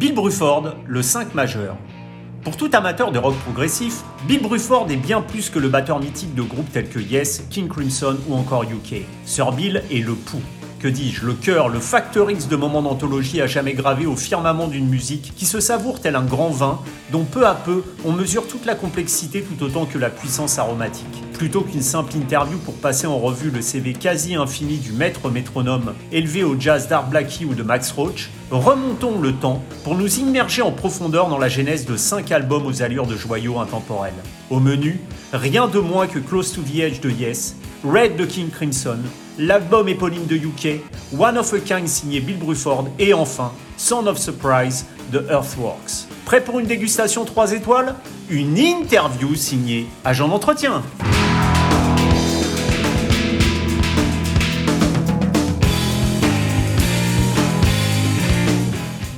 Bill Bruford, le 5 majeur. Pour tout amateur de rock progressif, Bill Bruford est bien plus que le batteur mythique de groupes tels que Yes, King Crimson ou encore UK. Sir Bill est le pouls que dis-je, le cœur, le facteur X de moments d'anthologie à jamais gravé au firmament d'une musique qui se savoure tel un grand vin dont peu à peu on mesure toute la complexité tout autant que la puissance aromatique. Plutôt qu'une simple interview pour passer en revue le CV quasi infini du maître métronome élevé au jazz d'Art Blackie ou de Max Roach, remontons le temps pour nous immerger en profondeur dans la genèse de 5 albums aux allures de joyaux intemporels. Au menu, rien de moins que Close to the Edge de Yes, Red de King Crimson, l'album éponyme de UK, One of a Kind signé Bill Bruford et enfin Sound of Surprise de Earthworks. Prêt pour une dégustation 3 étoiles? Une interview signée Agent d'entretien.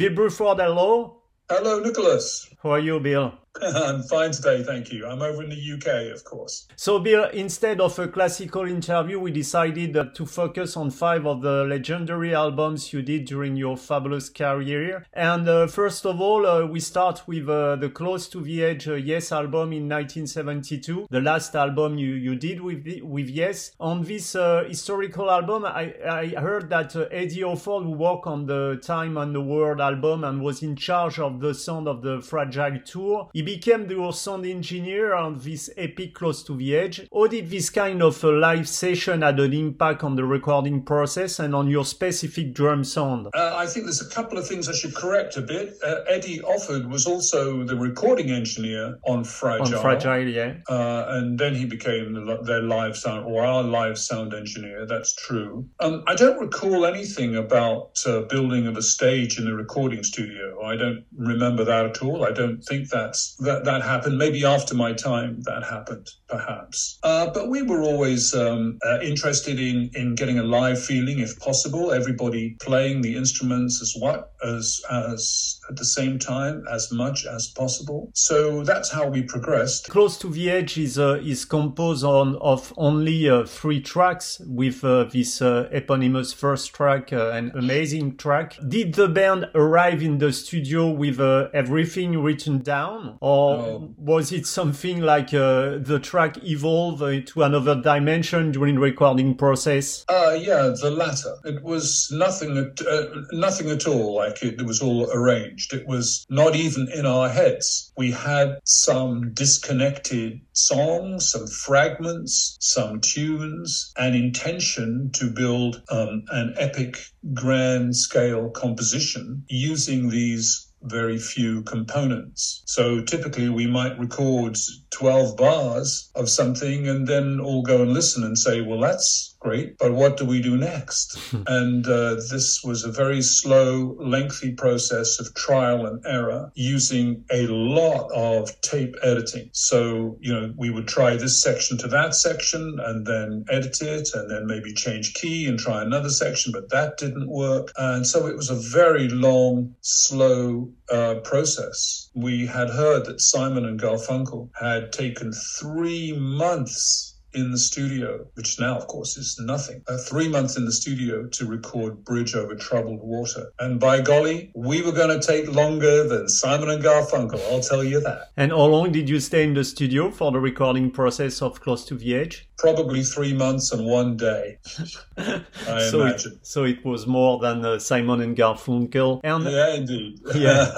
Bill Bruford, hello. Hello, Nicholas. How are you, Bill? I'm fine today, thank you. I'm over in the UK, of course. So, Bill, instead of a classical interview, we decided uh, to focus on five of the legendary albums you did during your fabulous career. And uh, first of all, uh, we start with uh, the Close to the Edge uh, Yes album in 1972, the last album you, you did with, with Yes. On this uh, historical album, I, I heard that Eddie Offord, who worked on the Time and the World album and was in charge of the sound of the Fragile Tour, he became the sound engineer on this epic Close to the Edge. How did this kind of a live session had an impact on the recording process and on your specific drum sound? Uh, I think there's a couple of things I should correct a bit. Uh, Eddie Offord was also the recording engineer on Fragile. On Fragile, yeah. Uh, and then he became their live sound or our live sound engineer. That's true. Um, I don't recall anything about uh, building of a stage in the recording studio. I don't remember that at all. I don't think that's that that happened. Maybe after my time that happened, perhaps. Uh, but we were always um, uh, interested in in getting a live feeling, if possible. Everybody playing the instruments as what as as at the same time as much as possible. So that's how we progressed. Close to the Edge is uh, is composed on of only uh, three tracks with uh, this uh, eponymous first track, an amazing track. Did the band arrive in the studio with everything written down? or oh. was it something like uh, the track evolved to another dimension during recording process? Uh, yeah, the latter. It was nothing at uh, nothing at all like it, it was all arranged. It was not even in our heads. We had some disconnected songs, some fragments, some tunes, an intention to build um, an epic grand scale composition using these very few components. So typically we might record 12 bars of something and then all go and listen and say, well, that's great, but what do we do next? and uh, this was a very slow, lengthy process of trial and error using a lot of tape editing. So, you know, we would try this section to that section and then edit it and then maybe change key and try another section, but that didn't work. And so it was a very long, slow uh, process. We had heard that Simon and Garfunkel had taken three months in the studio, which now, of course, is nothing. Uh, three months in the studio to record Bridge Over Troubled Water. And by golly, we were going to take longer than Simon and Garfunkel, I'll tell you that. And how long did you stay in the studio for the recording process of Close to the Edge? Probably three months and one day, I so imagine. It, so it was more than uh, Simon and Garfunkel. And, yeah, indeed. yeah.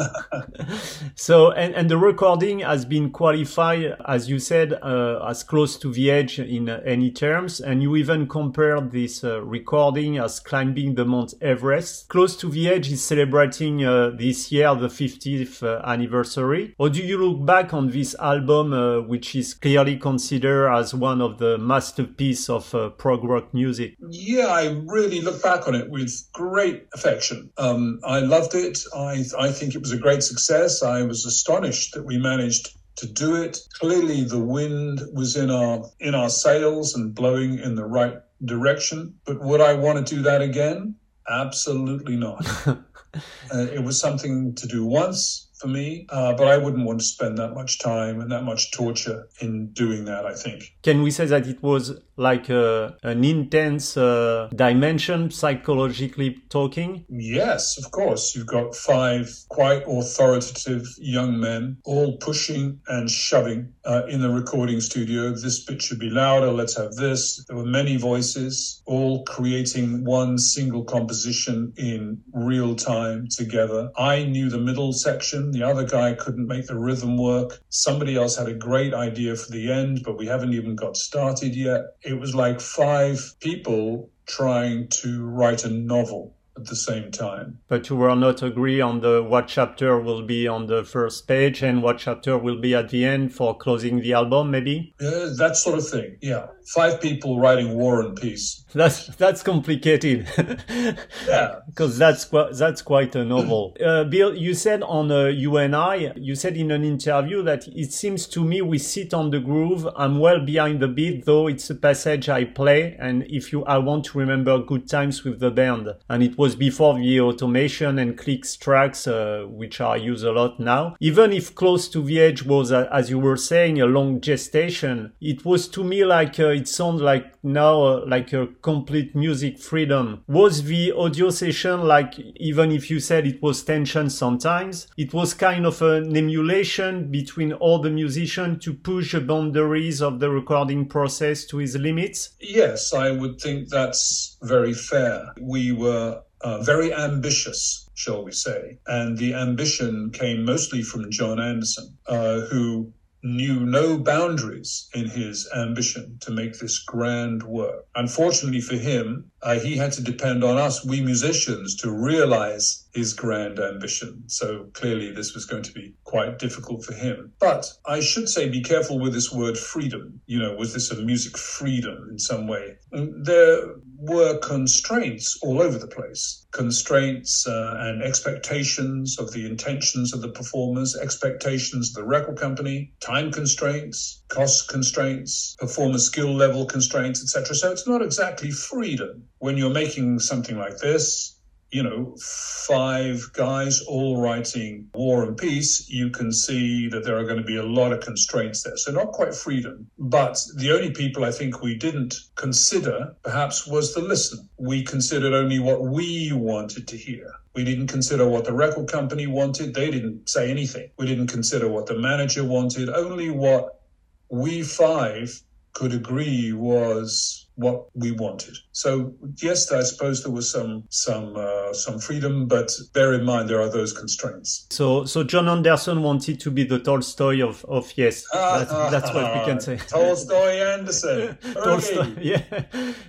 so, and, and the recording has been qualified, as you said, uh, as close to the edge in any terms, and you even compared this uh, recording as climbing the Mount Everest. Close to the Edge is celebrating uh, this year the 50th uh, anniversary. Or do you look back on this album, uh, which is clearly considered as one of the masterpieces of uh, prog rock music? Yeah, I really look back on it with great affection. Um, I loved it. I, I think it was a great success. I was astonished that we managed to do it. Clearly, the wind was in our in our sails and blowing in the right direction. But would I want to do that again? Absolutely not. uh, it was something to do once for me, uh, but I wouldn't want to spend that much time and that much torture in doing that. I think. Can we say that it was like a, an intense uh, dimension psychologically talking? Yes, of course. You've got five quite authoritative young men all pushing and shoving uh, in the recording studio. This bit should be louder. Let's have this. There were many voices, all creating one single composition in real time together. I knew the middle section. The other guy couldn't make the rhythm work. Somebody else had a great idea for the end, but we haven't even got started yet. It was like five people trying to write a novel at the same time. But you will not agree on the what chapter will be on the first page and what chapter will be at the end for closing the album, maybe? Uh, that sort of thing, yeah. Five people writing War and Peace. That's that's complicated. yeah, because that's that's quite a novel. Uh, Bill, you said on uh, you and I, you said in an interview that it seems to me we sit on the groove. I'm well behind the beat, though it's a passage I play, and if you, I want to remember good times with the band, and it was before the automation and clicks tracks, uh, which I use a lot now. Even if close to the edge was, uh, as you were saying, a long gestation, it was to me like uh, it sounds like now uh, like a complete music freedom. Was the audio session like, even if you said it was tension sometimes, it was kind of an emulation between all the musicians to push the boundaries of the recording process to its limits? Yes, I would think that's very fair. We were uh, very ambitious, shall we say. And the ambition came mostly from Jon Anderson, uh, who knew no boundaries in his ambition to make this grand work. Unfortunately for him, uh, he had to depend on us, we musicians, to realize his grand ambition. So clearly, this was going to be quite difficult for him. But I should say, be careful with this word freedom. You know, was this a music freedom in some way? There were constraints all over the place constraints uh, and expectations of the intentions of the performers, expectations of the record company, time constraints, cost constraints, performer skill level constraints, etc. So it's not exactly freedom. When you're making something like this, you know, five guys all writing War and Peace, you can see that there are going to be a lot of constraints there. So not quite freedom, but the only people I think we didn't consider perhaps was the listener. We considered only what we wanted to hear. We didn't consider what the record company wanted. They didn't say anything. We didn't consider what the manager wanted, only what we five could agree was what we wanted. So yes, I suppose there was some some uh, some freedom, but bear in mind there are those constraints. So so Jon Anderson wanted to be the Tolstoy of of yes, that's, that's what we can say. Tolstoy Anderson. Tolstoy, yeah.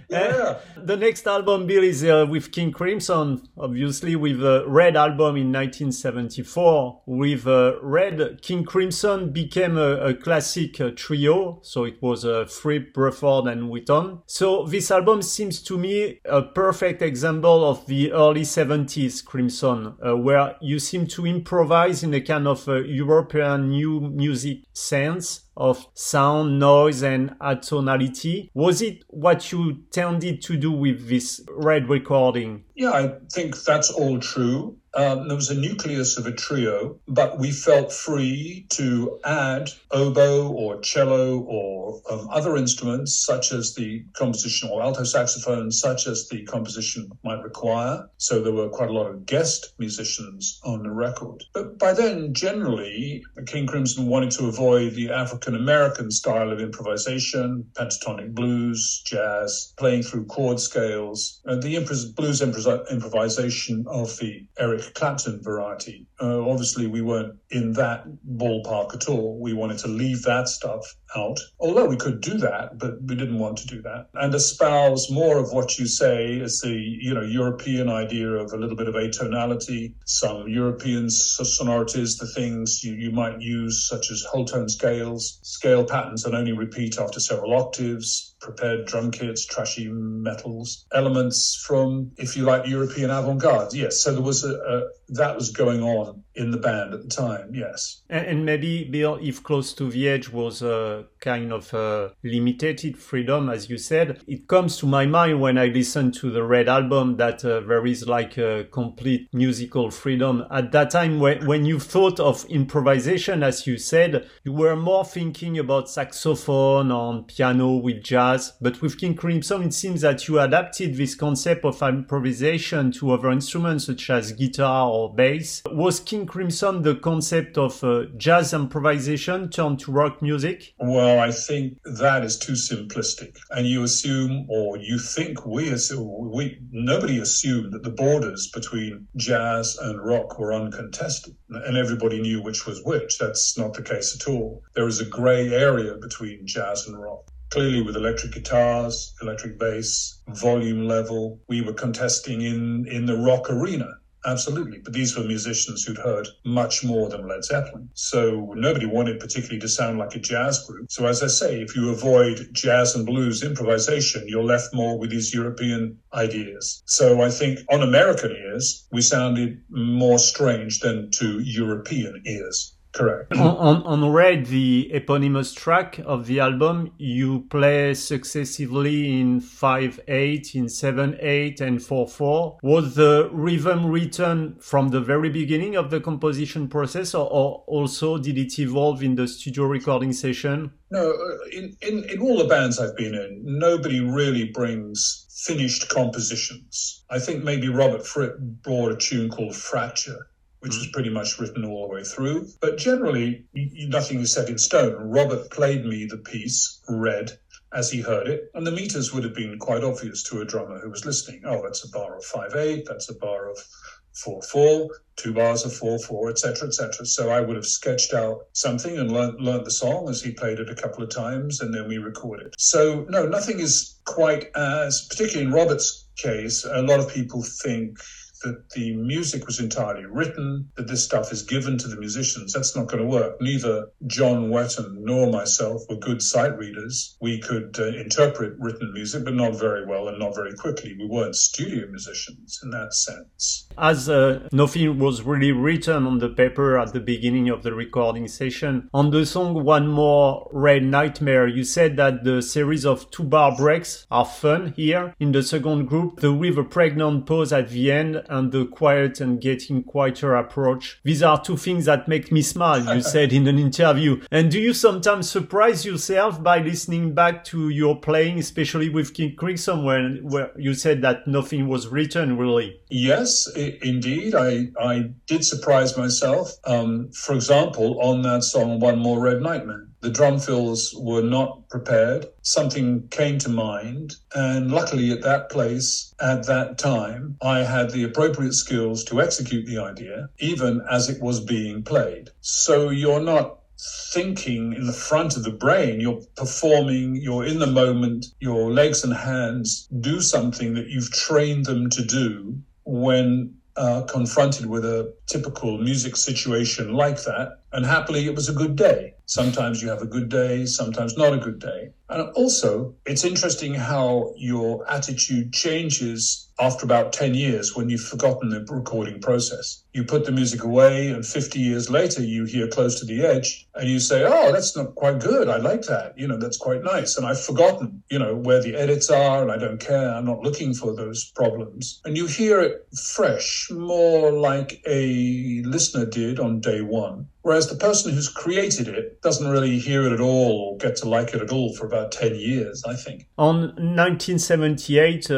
yeah. The next album, Bill, is uh, with King Crimson, obviously with a Red album in 1974. With uh, Red, King Crimson became a, a classic uh, trio, so it was uh, Fripp, Bruford, and Wetton. So this album seems to me a perfect example of the early 70s Crimson, uh, where you seem to improvise in a kind of uh, European new music sense of sound, noise, and atonality. Was it what you tended to do with this red recording? Yeah, I think that's all true. Um, there was a nucleus of a trio, but we felt free to add oboe or cello or um, other instruments, such as the composition or alto saxophone, such as the composition might require. So there were quite a lot of guest musicians on the record. But by then, generally, King Crimson wanted to avoid the African American style of improvisation, pentatonic blues, jazz, playing through chord scales, and the blues improvisation of the Eric Clapton variety. Uh, obviously, we weren't in that ballpark at all. We wanted to leave that stuff out, although we could do that, but we didn't want to do that. And espouse more of what you say as the you know European idea of a little bit of atonality, some European sonorities, the things you, you might use such as whole tone scales, scale patterns and only repeat after several octaves, prepared drum kits, trashy metals, elements from, if you like, European avant-garde. Yes, so there was a, a that was going on in the band at the time. Yes, and, and maybe Bill, if close to the edge was a kind of a limited freedom, as you said, it comes to my mind when I listen to the Red album that uh, there is like a complete musical freedom. At that time, when, when you thought of improvisation, as you said, you were more thinking about saxophone on piano with jazz. But with King Crimson, it seems that you adapted this concept of improvisation to other instruments such as guitar or bass. Was King Crimson the concept of uh, jazz improvisation turned to rock music? Well, I think that is too simplistic. And you assume, or you think we assume, we, nobody assumed that the borders between jazz and rock were uncontested and everybody knew which was which. That's not the case at all. There is a grey area between jazz and rock. Clearly, with electric guitars, electric bass, volume level, we were contesting in, in the rock arena. Absolutely. But these were musicians who'd heard much more than Led Zeppelin. So nobody wanted particularly to sound like a jazz group. So as I say, if you avoid jazz and blues improvisation, you're left more with these European ideas. So I think on American ears, we sounded more strange than to European ears. Correct. On, on, Red, the eponymous track of the album, you play successively in 5 8, in 7 8, and 4 4. Was the rhythm written from the very beginning of the composition process, or, or also did it evolve in the studio recording session? No, uh, in, in, in all the bands I've been in, nobody really brings finished compositions. I think maybe Robert Fripp brought a tune called Fracture which was mm. pretty much written all the way through. But generally, nothing is set in stone. Robert played me the piece, Red, as he heard it, and the meters would have been quite obvious to a drummer who was listening. Oh, that's a bar of 5-8, that's a bar of 4-4, two bars of 4-4, etc., etc. So I would have sketched out something and learned, learned the song as he played it a couple of times, and then we recorded. So, no, nothing is quite as, particularly in Robert's case, a lot of people think that the music was entirely written, that this stuff is given to the musicians. That's not going to work. Neither John Wetton nor myself were good sight readers. We could uh, interpret written music, but not very well and not very quickly. We weren't studio musicians in that sense. As uh, nothing was really written on the paper at the beginning of the recording session, on the song One More Red Nightmare, you said that the series of two bar breaks are fun here. In the second group, the with a pregnant pause at the end and the quiet and getting quieter approach. These are two things that make me smile, you said in an interview. And do you sometimes surprise yourself by listening back to your playing, especially with King Crimson, where, where you said that nothing was written really? Yes, I- indeed. I, I did surprise myself. Um, for example, on that song, One More Red Nightmare. The drum fills were not prepared. Something came to mind. And luckily, at that place, at that time, I had the appropriate skills to execute the idea, even as it was being played. So you're not thinking in the front of the brain. You're performing, you're in the moment, your legs and hands do something that you've trained them to do when uh, confronted with a typical music situation like that. And happily, it was a good day. Sometimes you have a good day, sometimes not a good day. And also, it's interesting how your attitude changes after about 10 years when you've forgotten the recording process. You put the music away, and 50 years later, you hear close to the edge, and you say, Oh, that's not quite good. I like that. You know, that's quite nice. And I've forgotten, you know, where the edits are, and I don't care. I'm not looking for those problems. And you hear it fresh, more like a listener did on day one. Whereas the person who's created it doesn't really hear it at all or get to like it at all for about 10 years, I think. On 1978, uh,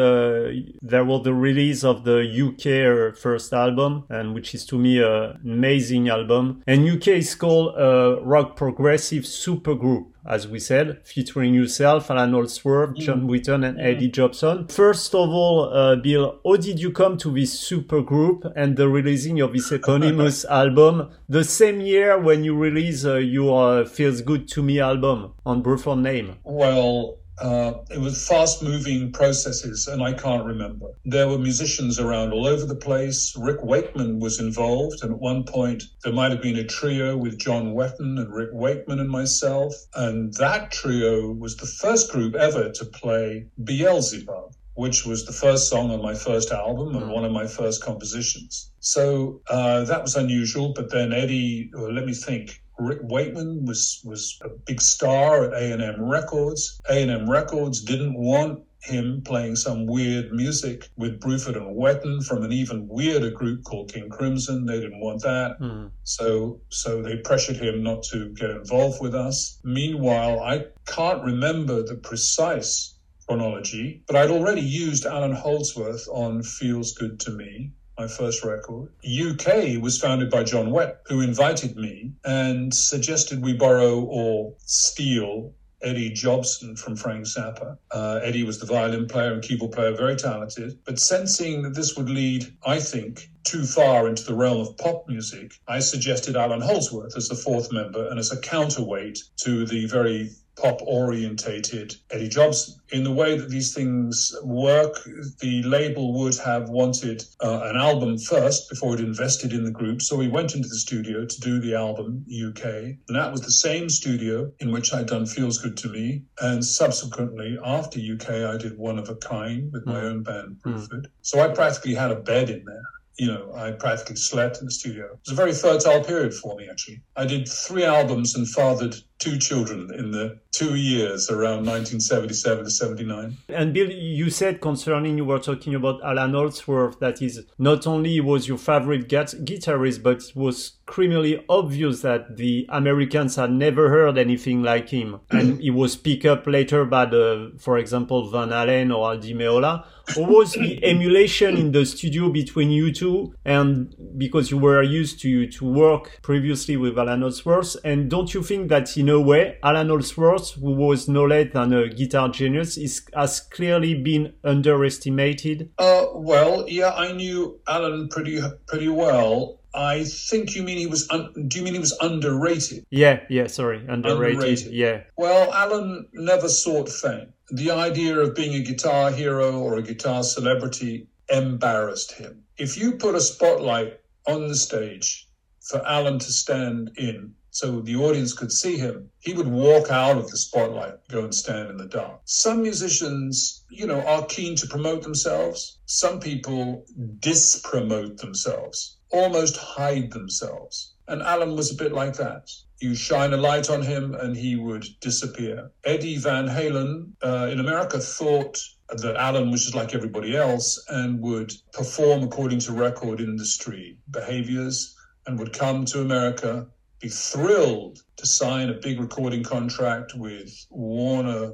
there was the release of the UK uh, first album, and which is to me uh, an amazing album. And UK is called a rock progressive supergroup as we said, featuring yourself, Allan Holdsworth, mm. John Wetton, and Eddie Jobson. First of all, uh, Bill, how did you come to this super group and the releasing of this eponymous album the same year when you release uh, your uh, Feels Good to Me album on Bruford Name? Well, uh, it was fast moving processes, and I can't remember. There were musicians around all over the place. Rick Wakeman was involved, and at one point there might have been a trio with John Wetton and Rick Wakeman and myself. And that trio was the first group ever to play Beelzebub which was the first song on my first album and mm. one of my first compositions. So uh, that was unusual. But then Eddie, let me think, Rick Wakeman was was a big star at A&M Records. A&M Records didn't want him playing some weird music with Bruford and Wetton from an even weirder group called King Crimson. They didn't want that. Mm. So so they pressured him not to get involved with us. Meanwhile, I can't remember the precise chronology, but I'd already used Allan Holdsworth on Feels Good to Me my first record. UK was founded by John Wett, who invited me and suggested we borrow or steal Eddie Jobson from Frank Zappa. Uh, Eddie was the violin player and keyboard player, very talented. But sensing that this would lead, I think, too far into the realm of pop music, I suggested Allan Holdsworth as the fourth member and as a counterweight to the very pop orientated Eddie Jobs. In the way that these things work, the label would have wanted uh, an album first before it invested in the group. So we went into the studio to do the album UK. And that was the same studio in which I'd done Feels Good to Me. And subsequently, after UK, I did One of a Kind with my mm. own band, Bruford. Mm. So I practically had a bed in there you know, I practically slept in the studio. It was a very fertile period for me, actually. I did three albums and fathered two children in the two years around 1977 to 79. And Bill, you said concerning you were talking about Allan Holdsworth that is not only was your favorite guitarist, but it was criminally obvious that the Americans had never heard anything like him. Mm. and he was picked up later by the, for example, Van Halen or Al Di Meola. What was the emulation in the studio between you two? And because you were used to, to work previously with Allan Holdsworth, and don't you think that in a way, Allan Holdsworth, who was no less than a guitar genius, is, has clearly been underestimated? Uh, well, yeah, I knew Allan pretty pretty well. I think you mean he was. Un- do you mean he was underrated? Yeah, yeah. Sorry, underrated. underrated. Yeah. Well, Allan never sought fame. The idea of being a guitar hero or a guitar celebrity embarrassed him. If you put a spotlight on the stage for Allan to stand in, so the audience could see him, he would walk out of the spotlight, go and stand in the dark. Some musicians, you know, are keen to promote themselves. Some people dispromote themselves, almost hide themselves. And Allan was a bit like that. You shine a light on him and he would disappear. Eddie Van Halen uh, in America thought that Allan was just like everybody else and would perform according to record industry behaviors and would come to America be thrilled to sign a big recording contract with Warner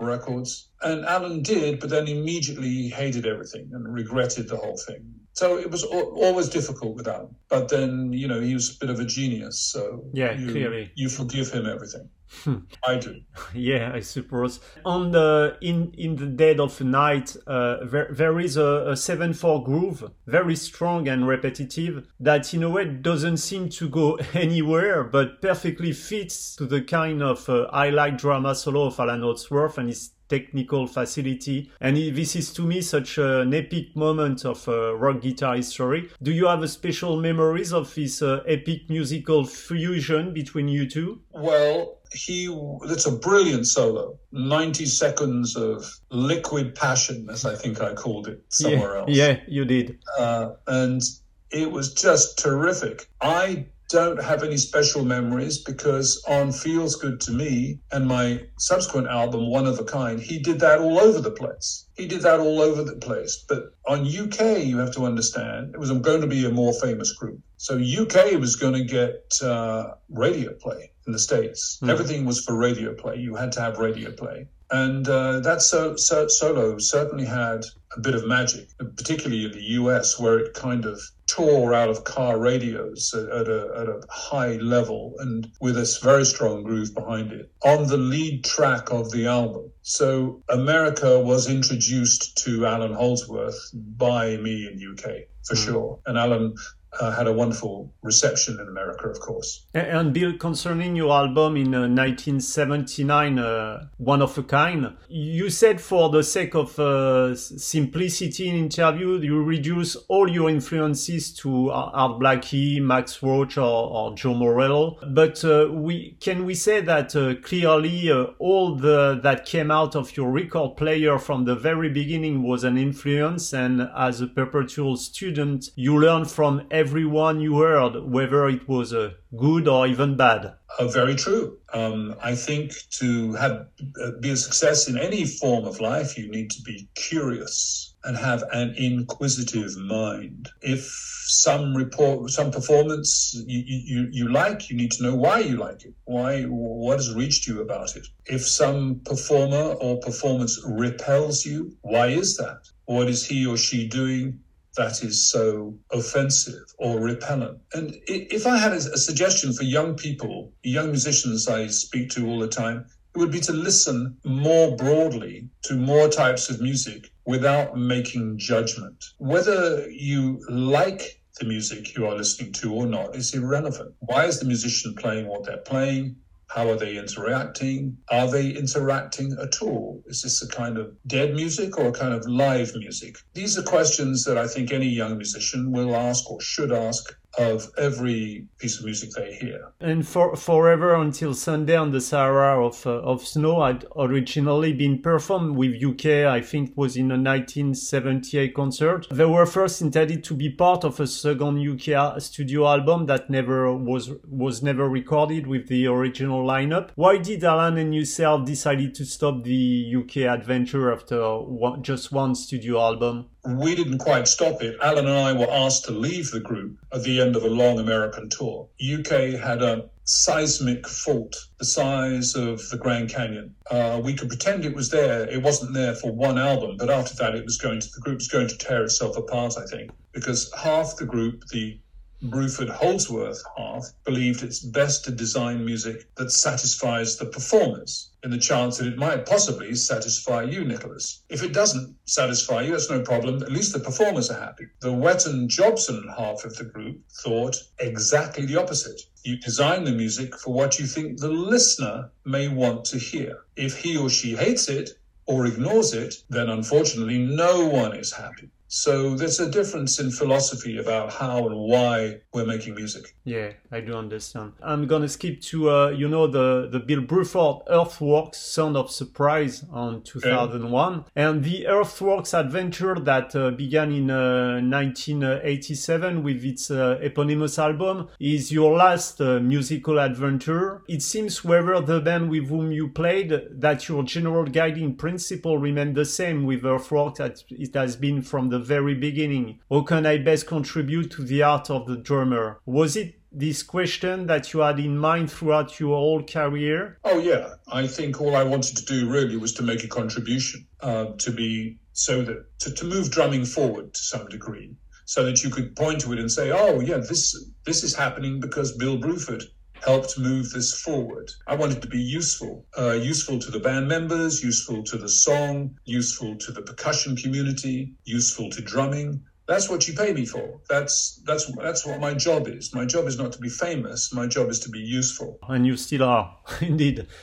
Records. And Allan did, but then immediately hated everything and regretted the whole thing. So it was always difficult with Allan. But then, you know, he was a bit of a genius. So yeah, you, clearly. You forgive him everything. Hmm. I do. Yeah, I suppose. On the in in the dead of night, uh, there, there is a, a seven four groove, very strong and repetitive, that in a way doesn't seem to go anywhere, but perfectly fits to the kind of uh, I like drama solo of Allan Holdsworth and his technical facility. And this is to me such an epic moment of uh, rock guitar history. Do you have a special memories of this uh, epic musical fusion between you two? Well, he it's a brilliant solo 90 seconds of liquid passion as i think i called it somewhere yeah, else yeah you did uh, and it was just terrific i don't have any special memories because on Feels Good to Me and my subsequent album, One of a Kind, he did that all over the place. He did that all over the place. But on UK, you have to understand, it was going to be a more famous group. So UK was going to get uh, radio play in the States. Mm. Everything was for radio play. You had to have radio play. And uh, that so, so, solo certainly had a bit of magic, particularly in the US, where it kind of tore out of car radios at, at, a, at a high level and with a very strong groove behind it on the lead track of the album. So America was introduced to Allan Holdsworth by me in UK for mm. sure. And Allan uh, had a wonderful reception in America, of course. And Bill, concerning your album in uh, 1979, uh, One of a Kind, you said for the sake of uh, simplicity in interview, you reduce all your influences to Art Blakey, Max Roach, or, or Joe Morello. But uh, we can we say that uh, clearly all the that came out of your record player from the very beginning was an influence, and as a perpetual student, you learn from everyone you heard, whether it was uh, good or even bad. Uh, very true. Um, I think to have uh, be a success in any form of life, you need to be curious and have an inquisitive mind. If some report, some performance you, you, you like, you need to know why you like it. Why, what has reached you about it? If some performer or performance repels you, why is that? What is he or she doing that is so offensive or repellent. And if I had a, suggestion for young people, young musicians I speak to all the time, it would be to listen more broadly to more types of music without making judgment. Whether you like the music you are listening to or not is irrelevant. Why is the musician playing what they're playing? How are they interacting? Are they interacting at all? Is this a kind of dead music or a kind of live music? These are questions that I think any young musician will ask or should ask of every piece of music they hear. And for Forever Until Sunday on the Sahara of, uh, of Snow had originally been performed with UK, I think was in a 1978 concert. They were first intended to be part of a second UK studio album that never was was never recorded with the original lineup. Why did Allan and yourself decided to stop the UK adventure after one, just one studio album? We didn't quite stop it. Allan and I were asked to leave the group at the end of a long American tour. UK had a seismic fault the size of the Grand Canyon. Uh, we could pretend it was there. It wasn't there for one album, but after that, it was going to the group was going to tear itself apart. I think because half the group, the Bruford Holdsworth half believed it's best to design music that satisfies the performers in the chance that it might possibly satisfy you, Nicholas. If it doesn't satisfy you, that's no problem. At least the performers are happy. The Wetton Jobson half of the group thought exactly the opposite. You design the music for what you think the listener may want to hear. If he or she hates it or ignores it, then unfortunately no one is happy. So there's a difference in philosophy about how and why we're making music. Yeah, I do understand. I'm gonna skip to uh, you know the the Bill Bruford Earthworks Sound of Surprise on 2001 yeah. and the Earthworks adventure that uh, began in uh, 1987 with its uh, eponymous album is your last uh, musical adventure. It seems whether the band with whom you played that your general guiding principle remained the same with Earthworks as it has been from the very beginning. How can I best contribute to the art of the drummer? Was it this question that you had in mind throughout your whole career? Oh, yeah. I think all I wanted to do really was to make a contribution, uh, to be so that to, to move drumming forward to some degree, so that you could point to it and say, oh, yeah, this, this is happening because Bill Bruford helped move this forward. I wanted to be useful, uh, useful to the band members, useful to the song, useful to the percussion community, useful to drumming. That's what you pay me for. That's that's that's what my job is. My job is not to be famous. My job is to be useful. And you still are, indeed.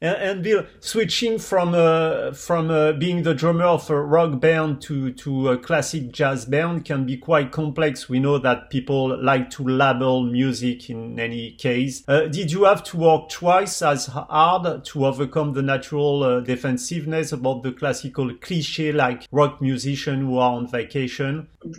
And, and, Bill, switching from uh, from uh, being the drummer of a rock band to to a classic jazz band can be quite complex. We know that people like to label music in any case. Uh, did you have to work twice as hard to overcome the natural uh, defensiveness about the classical cliche like rock musician who are on vacation?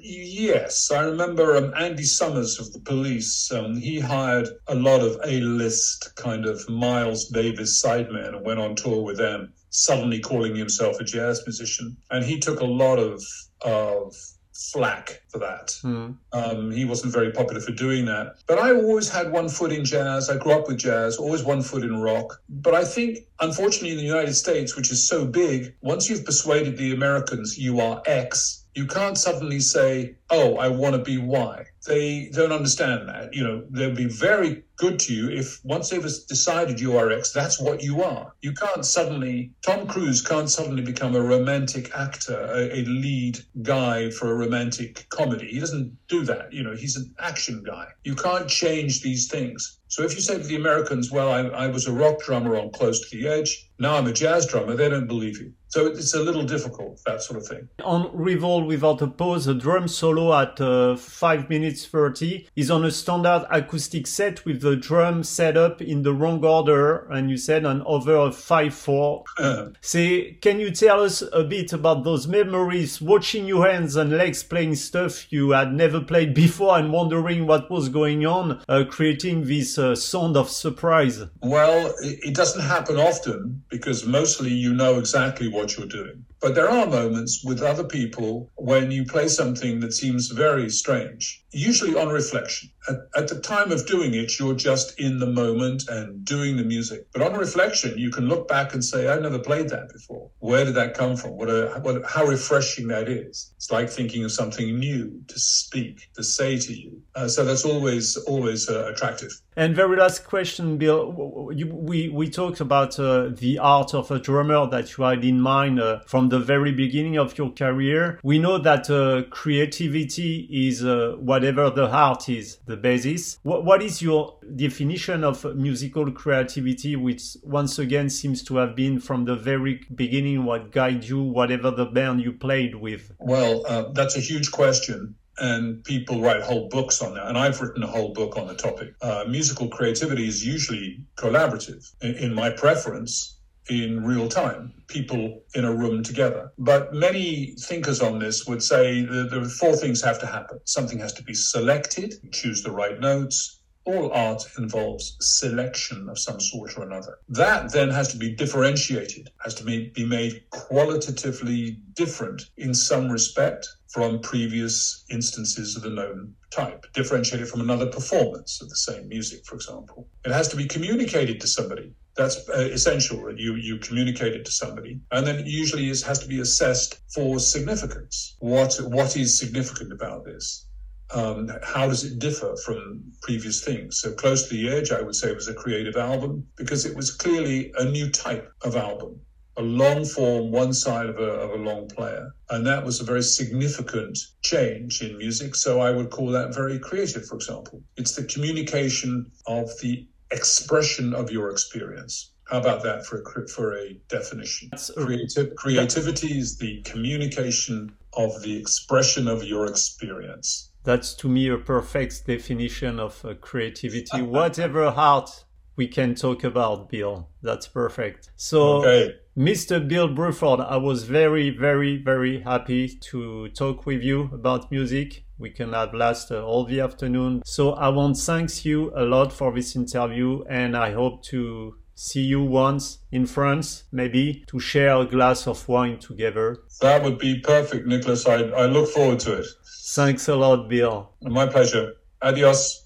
Yes, I remember um, Andy Summers of the Police. Um, he hired a lot of A-list kind of Miles Davis sidemen and went on tour with them, suddenly calling himself a jazz musician. And he took a lot of of flack for that. Mm. Um, he wasn't very popular for doing that. But I always had one foot in jazz. I grew up with jazz, always one foot in rock. But I think, unfortunately, in the United States, which is so big, once you've persuaded the Americans you are X, you can't suddenly say, oh, I want to be Y. They don't understand that. You know, they'll be very good to you if once they've decided you are X, that's what you are. You can't suddenly, Tom Cruise can't suddenly become a romantic actor, a, a lead guy for a romantic comedy. He doesn't do that. You know, he's an action guy. You can't change these things. So if you say to the Americans, well, I, I was a rock drummer on Close to the Edge, now I'm a jazz drummer, they don't believe you. So it's a little difficult, that sort of thing. On Revel Without a Pause, a drum solo solo at uh, 5 minutes 30 is on a standard acoustic set with the drum set up in the wrong order, and you said an over of 5 4. Uh. Say, can you tell us a bit about those memories, watching your hands and legs playing stuff you had never played before and wondering what was going on, uh, creating this uh, sound of surprise? Well, it doesn't happen often because mostly you know exactly what you're doing. But there are moments with other people when you play something that seems very strange, usually on reflection. At, at, the time of doing it, you're just in the moment and doing the music. But on reflection, you can look back and say, I've never played that before. Where did that come from? What, a, what how refreshing that is. It's like thinking of something new to speak, to say to you. Uh, so that's always, always uh, attractive. And very last question, Bill. You, we, we talked about uh, the art of a drummer that you had in mind uh, from the very beginning of your career. We know that uh, creativity is uh, whatever the heart is, the basis. What, what is your definition of musical creativity, which once again seems to have been from the very beginning what guided you, whatever the band you played with? Well, uh, that's a huge question and people write whole books on that. And I've written a whole book on the topic. Uh, musical creativity is usually collaborative. In, in, my preference, in real time, people in a room together. But many thinkers on this would say that there are four things have to happen. Something has to be selected, choose the right notes. All art involves selection of some sort or another. That then has to be differentiated, has to be made qualitatively different in some respect from previous instances of the known type, differentiated from another performance of the same music, for example. It has to be communicated to somebody that's uh, essential. You you communicate it to somebody, and then usually it has to be assessed for significance. What what is significant about this? Um, how does it differ from previous things? So close to the edge, I would say, was a creative album because it was clearly a new type of album, a long form, one side of a, of a long player, and that was a very significant change in music. So I would call that very creative. For example, it's the communication of the expression of your experience. How about that for a, for a definition? Creativ- creativity is the communication of the expression of your experience. That's to me a perfect definition of uh, creativity. Whatever art we can talk about, Bill. That's perfect. So, okay. Mr. Bill Bruford, I was very, very, very happy to talk with you about music. We can have last uh, all the afternoon. So I want to thank you a lot for this interview, and I hope to see you once in France, maybe to share a glass of wine together. That would be perfect, Nicholas. I, I look forward to it. Thanks a lot, Bill. My pleasure. Adios.